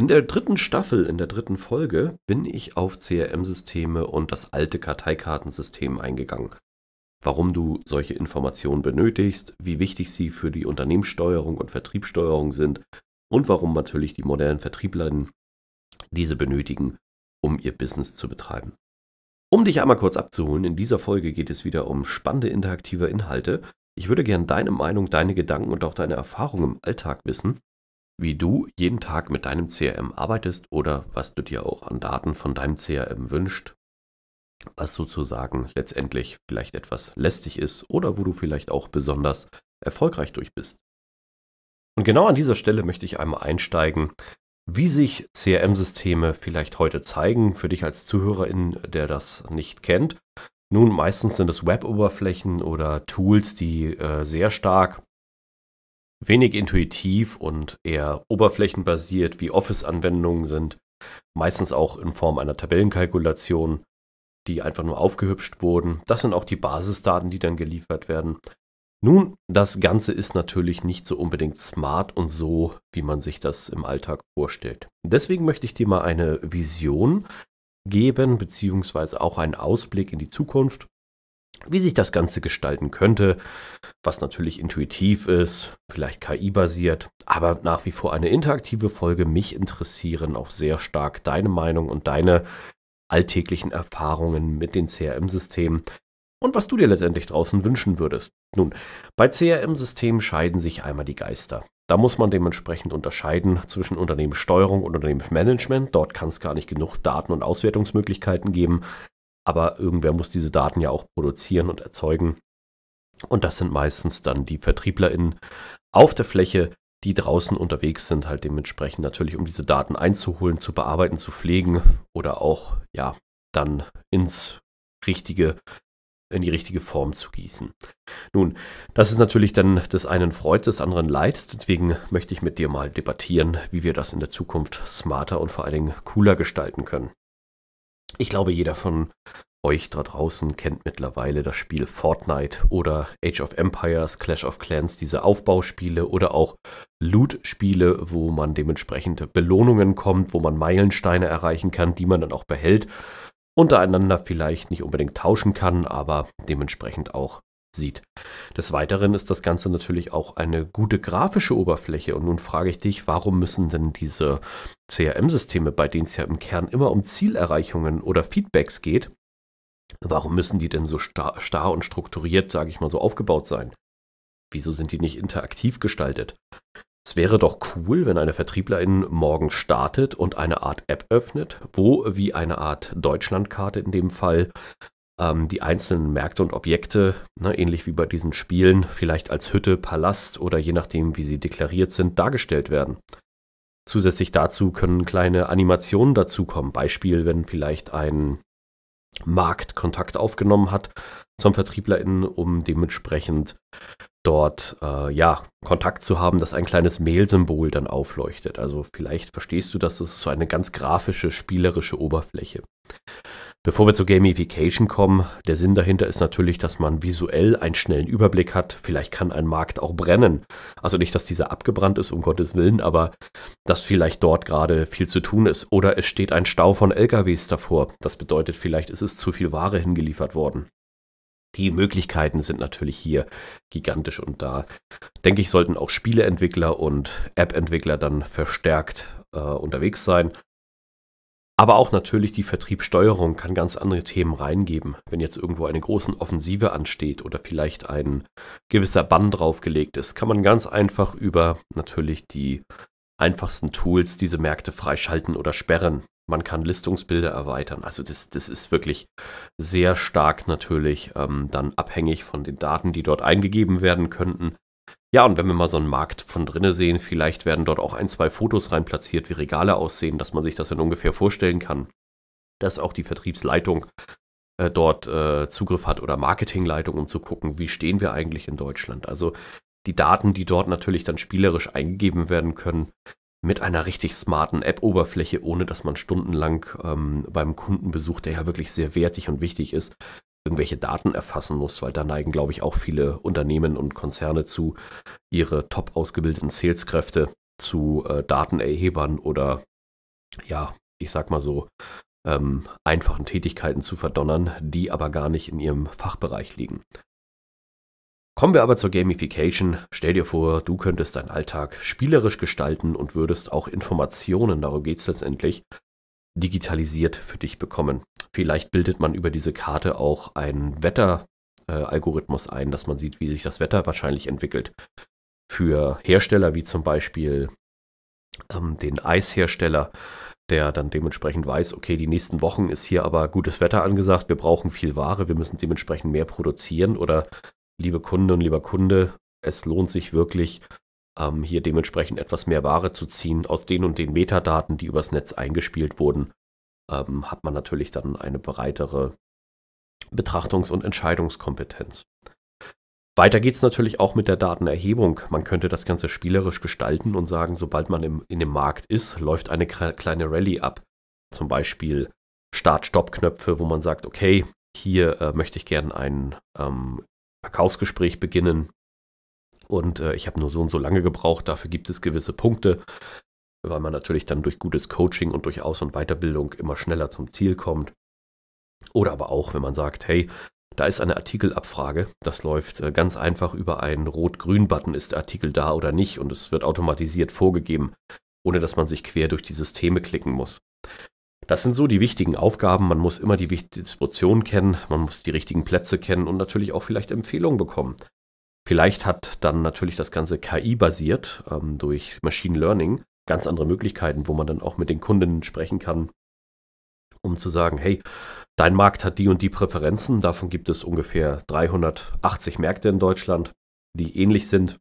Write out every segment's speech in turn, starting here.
In der dritten Staffel, in der dritten Folge, bin ich auf CRM-Systeme und das alte Karteikartensystem eingegangen. Warum du solche Informationen benötigst, wie wichtig sie für die Unternehmenssteuerung und Vertriebssteuerung sind und warum natürlich die modernen Vertrieblerinnen diese benötigen, um ihr Business zu betreiben. Um dich einmal kurz abzuholen, in dieser Folge geht es wieder um spannende interaktive Inhalte. Ich würde gern deine Meinung, deine Gedanken und auch deine Erfahrungen im Alltag wissen wie du jeden Tag mit deinem CRM arbeitest oder was du dir auch an Daten von deinem CRM wünscht, was sozusagen letztendlich vielleicht etwas lästig ist oder wo du vielleicht auch besonders erfolgreich durch bist. Und genau an dieser Stelle möchte ich einmal einsteigen, wie sich CRM-Systeme vielleicht heute zeigen, für dich als Zuhörerin, der das nicht kennt. Nun, meistens sind es Web-Oberflächen oder Tools, die äh, sehr stark wenig intuitiv und eher oberflächenbasiert wie Office-Anwendungen sind, meistens auch in Form einer Tabellenkalkulation, die einfach nur aufgehübscht wurden. Das sind auch die Basisdaten, die dann geliefert werden. Nun, das Ganze ist natürlich nicht so unbedingt smart und so, wie man sich das im Alltag vorstellt. Deswegen möchte ich dir mal eine Vision geben, beziehungsweise auch einen Ausblick in die Zukunft, wie sich das Ganze gestalten könnte, was natürlich intuitiv ist, vielleicht KI-basiert, aber nach wie vor eine interaktive Folge. Mich interessieren auch sehr stark deine Meinung und deine alltäglichen Erfahrungen mit den CRM-Systemen und was du dir letztendlich draußen wünschen würdest. Nun, bei CRM-Systemen scheiden sich einmal die Geister. Da muss man dementsprechend unterscheiden zwischen Unternehmenssteuerung und Unternehmensmanagement. Dort kann es gar nicht genug Daten- und Auswertungsmöglichkeiten geben. Aber irgendwer muss diese Daten ja auch produzieren und erzeugen. Und das sind meistens dann die VertrieblerInnen auf der Fläche, die draußen unterwegs sind, halt dementsprechend natürlich, um diese Daten einzuholen, zu bearbeiten, zu pflegen oder auch, ja, dann ins richtige, in die richtige Form zu gießen. Nun, das ist natürlich dann des einen Freud, des anderen Leid. Deswegen möchte ich mit dir mal debattieren, wie wir das in der Zukunft smarter und vor allen Dingen cooler gestalten können. Ich glaube, jeder von euch da draußen kennt mittlerweile das Spiel Fortnite oder Age of Empires, Clash of Clans, diese Aufbauspiele oder auch Loot-Spiele, wo man dementsprechend Belohnungen kommt, wo man Meilensteine erreichen kann, die man dann auch behält, untereinander vielleicht nicht unbedingt tauschen kann, aber dementsprechend auch sieht. Des Weiteren ist das Ganze natürlich auch eine gute grafische Oberfläche. Und nun frage ich dich, warum müssen denn diese CRM-Systeme, bei denen es ja im Kern immer um Zielerreichungen oder Feedbacks geht, warum müssen die denn so starr, starr und strukturiert, sage ich mal, so aufgebaut sein? Wieso sind die nicht interaktiv gestaltet? Es wäre doch cool, wenn eine Vertrieblerin morgen startet und eine Art App öffnet, wo wie eine Art Deutschlandkarte in dem Fall ähm, die einzelnen Märkte und Objekte, ne, ähnlich wie bei diesen Spielen, vielleicht als Hütte, Palast oder je nachdem, wie sie deklariert sind, dargestellt werden. Zusätzlich dazu können kleine Animationen dazukommen. Beispiel, wenn vielleicht ein Markt Kontakt aufgenommen hat zum VertrieblerInnen, um dementsprechend dort äh, ja Kontakt zu haben, dass ein kleines Mail-Symbol dann aufleuchtet. Also vielleicht verstehst du, dass es so eine ganz grafische, spielerische Oberfläche. Bevor wir zur Gamification kommen, der Sinn dahinter ist natürlich, dass man visuell einen schnellen Überblick hat. Vielleicht kann ein Markt auch brennen. Also nicht, dass dieser abgebrannt ist, um Gottes Willen, aber dass vielleicht dort gerade viel zu tun ist. Oder es steht ein Stau von LKWs davor. Das bedeutet, vielleicht ist es zu viel Ware hingeliefert worden. Die Möglichkeiten sind natürlich hier gigantisch und da denke ich, sollten auch Spieleentwickler und App-Entwickler dann verstärkt äh, unterwegs sein aber auch natürlich die Vertriebssteuerung kann ganz andere Themen reingeben. Wenn jetzt irgendwo eine große Offensive ansteht oder vielleicht ein gewisser Bann draufgelegt ist, kann man ganz einfach über natürlich die einfachsten Tools diese Märkte freischalten oder sperren. Man kann Listungsbilder erweitern. Also das, das ist wirklich sehr stark natürlich ähm, dann abhängig von den Daten, die dort eingegeben werden könnten. Ja, und wenn wir mal so einen Markt von drinnen sehen, vielleicht werden dort auch ein, zwei Fotos rein platziert, wie Regale aussehen, dass man sich das dann ungefähr vorstellen kann. Dass auch die Vertriebsleitung äh, dort äh, Zugriff hat oder Marketingleitung, um zu gucken, wie stehen wir eigentlich in Deutschland. Also die Daten, die dort natürlich dann spielerisch eingegeben werden können, mit einer richtig smarten App-Oberfläche, ohne dass man stundenlang ähm, beim Kundenbesuch, der ja wirklich sehr wertig und wichtig ist, irgendwelche Daten erfassen muss, weil da neigen, glaube ich, auch viele Unternehmen und Konzerne zu, ihre top ausgebildeten Saleskräfte zu äh, Datenerhebern oder ja, ich sag mal so, ähm, einfachen Tätigkeiten zu verdonnern, die aber gar nicht in ihrem Fachbereich liegen. Kommen wir aber zur Gamification. Stell dir vor, du könntest deinen Alltag spielerisch gestalten und würdest auch Informationen, darum geht es letztendlich, digitalisiert für dich bekommen. Vielleicht bildet man über diese Karte auch einen Wetteralgorithmus äh, ein, dass man sieht, wie sich das Wetter wahrscheinlich entwickelt. Für Hersteller wie zum Beispiel ähm, den Eishersteller, der dann dementsprechend weiß, okay, die nächsten Wochen ist hier aber gutes Wetter angesagt, wir brauchen viel Ware, wir müssen dementsprechend mehr produzieren oder liebe Kunde und lieber Kunde, es lohnt sich wirklich, ähm, hier dementsprechend etwas mehr Ware zu ziehen. Aus den und den Metadaten, die übers Netz eingespielt wurden, ähm, hat man natürlich dann eine breitere Betrachtungs- und Entscheidungskompetenz. Weiter geht es natürlich auch mit der Datenerhebung. Man könnte das Ganze spielerisch gestalten und sagen, sobald man im, in dem Markt ist, läuft eine kleine Rallye ab. Zum Beispiel Start-Stopp-Knöpfe, wo man sagt, okay, hier äh, möchte ich gerne ein ähm, Verkaufsgespräch beginnen und äh, ich habe nur so und so lange gebraucht, dafür gibt es gewisse Punkte, weil man natürlich dann durch gutes Coaching und durch Aus- und Weiterbildung immer schneller zum Ziel kommt. Oder aber auch, wenn man sagt, hey, da ist eine Artikelabfrage, das läuft äh, ganz einfach über einen Rot-Grün-Button, ist der Artikel da oder nicht und es wird automatisiert vorgegeben, ohne dass man sich quer durch die Systeme klicken muss. Das sind so die wichtigen Aufgaben. Man muss immer die Distribution kennen, man muss die richtigen Plätze kennen und natürlich auch vielleicht Empfehlungen bekommen. Vielleicht hat dann natürlich das Ganze KI-basiert ähm, durch Machine Learning ganz andere Möglichkeiten, wo man dann auch mit den Kunden sprechen kann, um zu sagen, hey, dein Markt hat die und die Präferenzen. Davon gibt es ungefähr 380 Märkte in Deutschland, die ähnlich sind.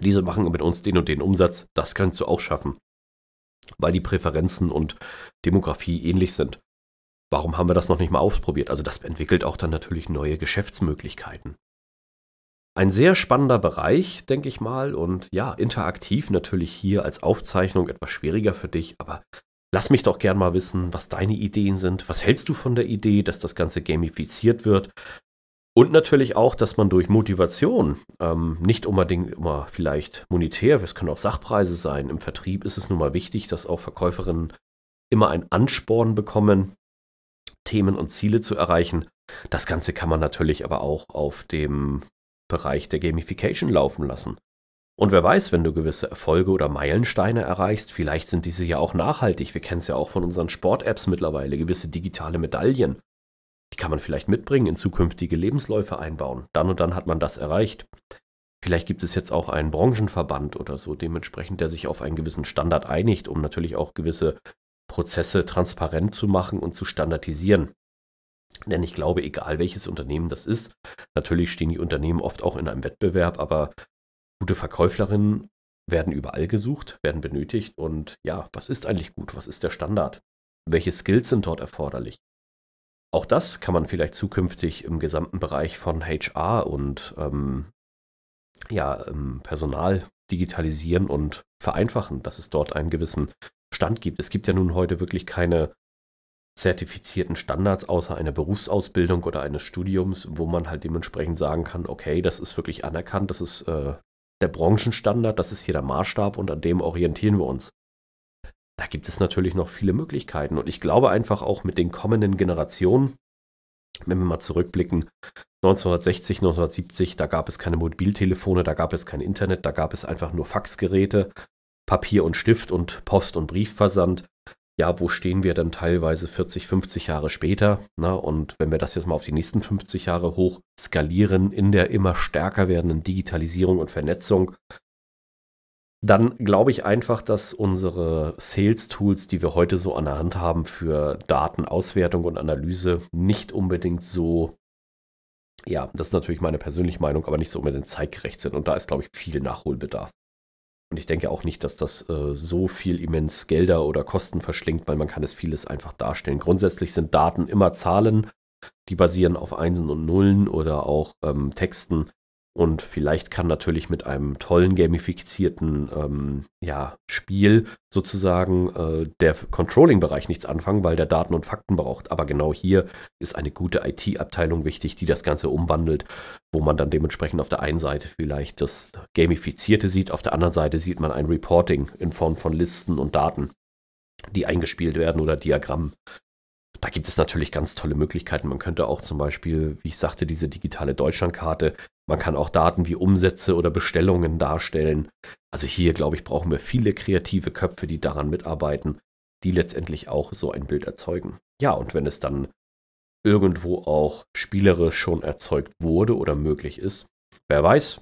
Diese machen mit uns den und den Umsatz. Das kannst du auch schaffen weil die Präferenzen und Demografie ähnlich sind. Warum haben wir das noch nicht mal ausprobiert? Also das entwickelt auch dann natürlich neue Geschäftsmöglichkeiten. Ein sehr spannender Bereich, denke ich mal, und ja, interaktiv natürlich hier als Aufzeichnung etwas schwieriger für dich, aber lass mich doch gern mal wissen, was deine Ideen sind. Was hältst du von der Idee, dass das Ganze gamifiziert wird? Und natürlich auch, dass man durch Motivation, ähm, nicht unbedingt immer vielleicht monetär, es können auch Sachpreise sein, im Vertrieb ist es nun mal wichtig, dass auch Verkäuferinnen immer einen Ansporn bekommen, Themen und Ziele zu erreichen. Das Ganze kann man natürlich aber auch auf dem Bereich der Gamification laufen lassen. Und wer weiß, wenn du gewisse Erfolge oder Meilensteine erreichst, vielleicht sind diese ja auch nachhaltig. Wir kennen es ja auch von unseren Sport-Apps mittlerweile, gewisse digitale Medaillen. Die kann man vielleicht mitbringen, in zukünftige Lebensläufe einbauen. Dann und dann hat man das erreicht. Vielleicht gibt es jetzt auch einen Branchenverband oder so, dementsprechend, der sich auf einen gewissen Standard einigt, um natürlich auch gewisse Prozesse transparent zu machen und zu standardisieren. Denn ich glaube, egal welches Unternehmen das ist, natürlich stehen die Unternehmen oft auch in einem Wettbewerb, aber gute Verkäuflerinnen werden überall gesucht, werden benötigt und ja, was ist eigentlich gut? Was ist der Standard? Welche Skills sind dort erforderlich? Auch das kann man vielleicht zukünftig im gesamten Bereich von HR und ähm, ja, ähm, Personal digitalisieren und vereinfachen, dass es dort einen gewissen Stand gibt. Es gibt ja nun heute wirklich keine zertifizierten Standards außer einer Berufsausbildung oder eines Studiums, wo man halt dementsprechend sagen kann, okay, das ist wirklich anerkannt, das ist äh, der Branchenstandard, das ist hier der Maßstab und an dem orientieren wir uns da gibt es natürlich noch viele Möglichkeiten. Und ich glaube einfach auch mit den kommenden Generationen, wenn wir mal zurückblicken, 1960, 1970, da gab es keine Mobiltelefone, da gab es kein Internet, da gab es einfach nur Faxgeräte, Papier und Stift und Post- und Briefversand. Ja, wo stehen wir dann teilweise 40, 50 Jahre später? Na, und wenn wir das jetzt mal auf die nächsten 50 Jahre hoch skalieren in der immer stärker werdenden Digitalisierung und Vernetzung, dann glaube ich einfach, dass unsere Sales-Tools, die wir heute so an der Hand haben für Datenauswertung und Analyse, nicht unbedingt so, ja, das ist natürlich meine persönliche Meinung, aber nicht so unbedingt zeitgerecht sind. Und da ist, glaube ich, viel Nachholbedarf. Und ich denke auch nicht, dass das äh, so viel immens Gelder oder Kosten verschlingt, weil man kann es vieles einfach darstellen. Grundsätzlich sind Daten immer Zahlen Die basieren auf Einsen und Nullen oder auch ähm, Texten. Und vielleicht kann natürlich mit einem tollen gamifizierten ähm, ja, Spiel sozusagen äh, der Controlling-Bereich nichts anfangen, weil der Daten und Fakten braucht. Aber genau hier ist eine gute IT-Abteilung wichtig, die das Ganze umwandelt, wo man dann dementsprechend auf der einen Seite vielleicht das Gamifizierte sieht, auf der anderen Seite sieht man ein Reporting in Form von Listen und Daten, die eingespielt werden oder Diagrammen. Da gibt es natürlich ganz tolle Möglichkeiten. Man könnte auch zum Beispiel, wie ich sagte, diese digitale Deutschlandkarte man kann auch Daten wie Umsätze oder Bestellungen darstellen. Also hier, glaube ich, brauchen wir viele kreative Köpfe, die daran mitarbeiten, die letztendlich auch so ein Bild erzeugen. Ja, und wenn es dann irgendwo auch spielerisch schon erzeugt wurde oder möglich ist, wer weiß,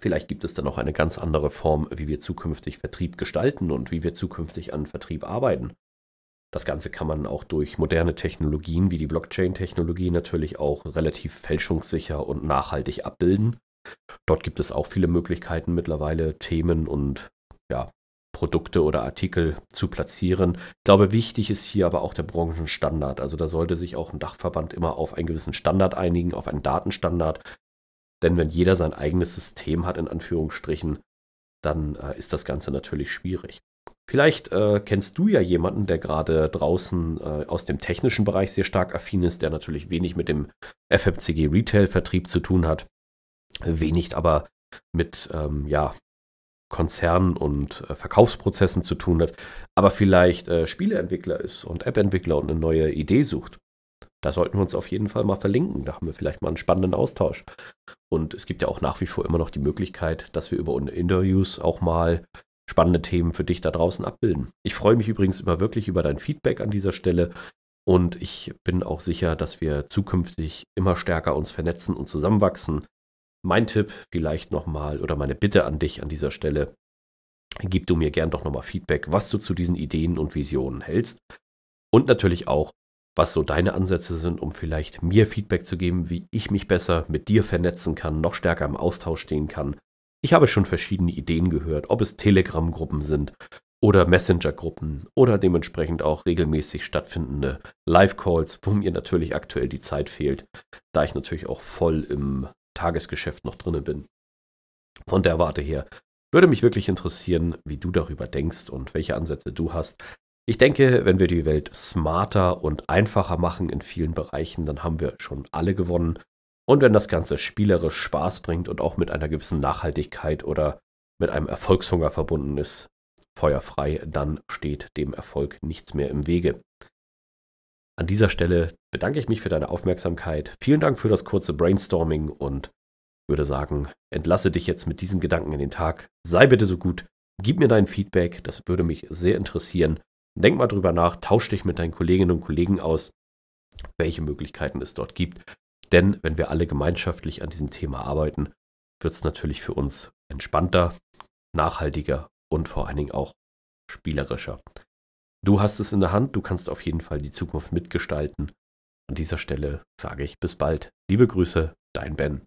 vielleicht gibt es dann noch eine ganz andere Form, wie wir zukünftig Vertrieb gestalten und wie wir zukünftig an Vertrieb arbeiten. Das Ganze kann man auch durch moderne Technologien wie die Blockchain-Technologie natürlich auch relativ fälschungssicher und nachhaltig abbilden. Dort gibt es auch viele Möglichkeiten mittlerweile, Themen und ja, Produkte oder Artikel zu platzieren. Ich glaube, wichtig ist hier aber auch der Branchenstandard. Also da sollte sich auch ein Dachverband immer auf einen gewissen Standard einigen, auf einen Datenstandard. Denn wenn jeder sein eigenes System hat, in Anführungsstrichen, dann äh, ist das Ganze natürlich schwierig. Vielleicht äh, kennst du ja jemanden, der gerade draußen äh, aus dem technischen Bereich sehr stark affin ist, der natürlich wenig mit dem FMCG Retail-Vertrieb zu tun hat, wenig aber mit ähm, ja, Konzernen und äh, Verkaufsprozessen zu tun hat, aber vielleicht äh, Spieleentwickler ist und App-Entwickler und eine neue Idee sucht. Da sollten wir uns auf jeden Fall mal verlinken. Da haben wir vielleicht mal einen spannenden Austausch. Und es gibt ja auch nach wie vor immer noch die Möglichkeit, dass wir über Interviews auch mal spannende Themen für dich da draußen abbilden. Ich freue mich übrigens immer wirklich über dein Feedback an dieser Stelle und ich bin auch sicher, dass wir zukünftig immer stärker uns vernetzen und zusammenwachsen. Mein Tipp vielleicht nochmal oder meine Bitte an dich an dieser Stelle, gib du mir gern doch nochmal Feedback, was du zu diesen Ideen und Visionen hältst und natürlich auch, was so deine Ansätze sind, um vielleicht mir Feedback zu geben, wie ich mich besser mit dir vernetzen kann, noch stärker im Austausch stehen kann ich habe schon verschiedene Ideen gehört, ob es Telegram-Gruppen sind oder Messenger-Gruppen oder dementsprechend auch regelmäßig stattfindende Live-Calls, wo mir natürlich aktuell die Zeit fehlt, da ich natürlich auch voll im Tagesgeschäft noch drinne bin. Von der Warte her würde mich wirklich interessieren, wie du darüber denkst und welche Ansätze du hast. Ich denke, wenn wir die Welt smarter und einfacher machen in vielen Bereichen, dann haben wir schon alle gewonnen. Und wenn das Ganze spielerisch Spaß bringt und auch mit einer gewissen Nachhaltigkeit oder mit einem Erfolgshunger verbunden ist, feuerfrei, dann steht dem Erfolg nichts mehr im Wege. An dieser Stelle bedanke ich mich für deine Aufmerksamkeit. Vielen Dank für das kurze Brainstorming und würde sagen, entlasse dich jetzt mit diesen Gedanken in den Tag. Sei bitte so gut, gib mir dein Feedback, das würde mich sehr interessieren. Denk mal drüber nach, tausch dich mit deinen Kolleginnen und Kollegen aus, welche Möglichkeiten es dort gibt. Denn wenn wir alle gemeinschaftlich an diesem Thema arbeiten, wird es natürlich für uns entspannter, nachhaltiger und vor allen Dingen auch spielerischer. Du hast es in der Hand, du kannst auf jeden Fall die Zukunft mitgestalten. An dieser Stelle sage ich bis bald. Liebe Grüße, dein Ben.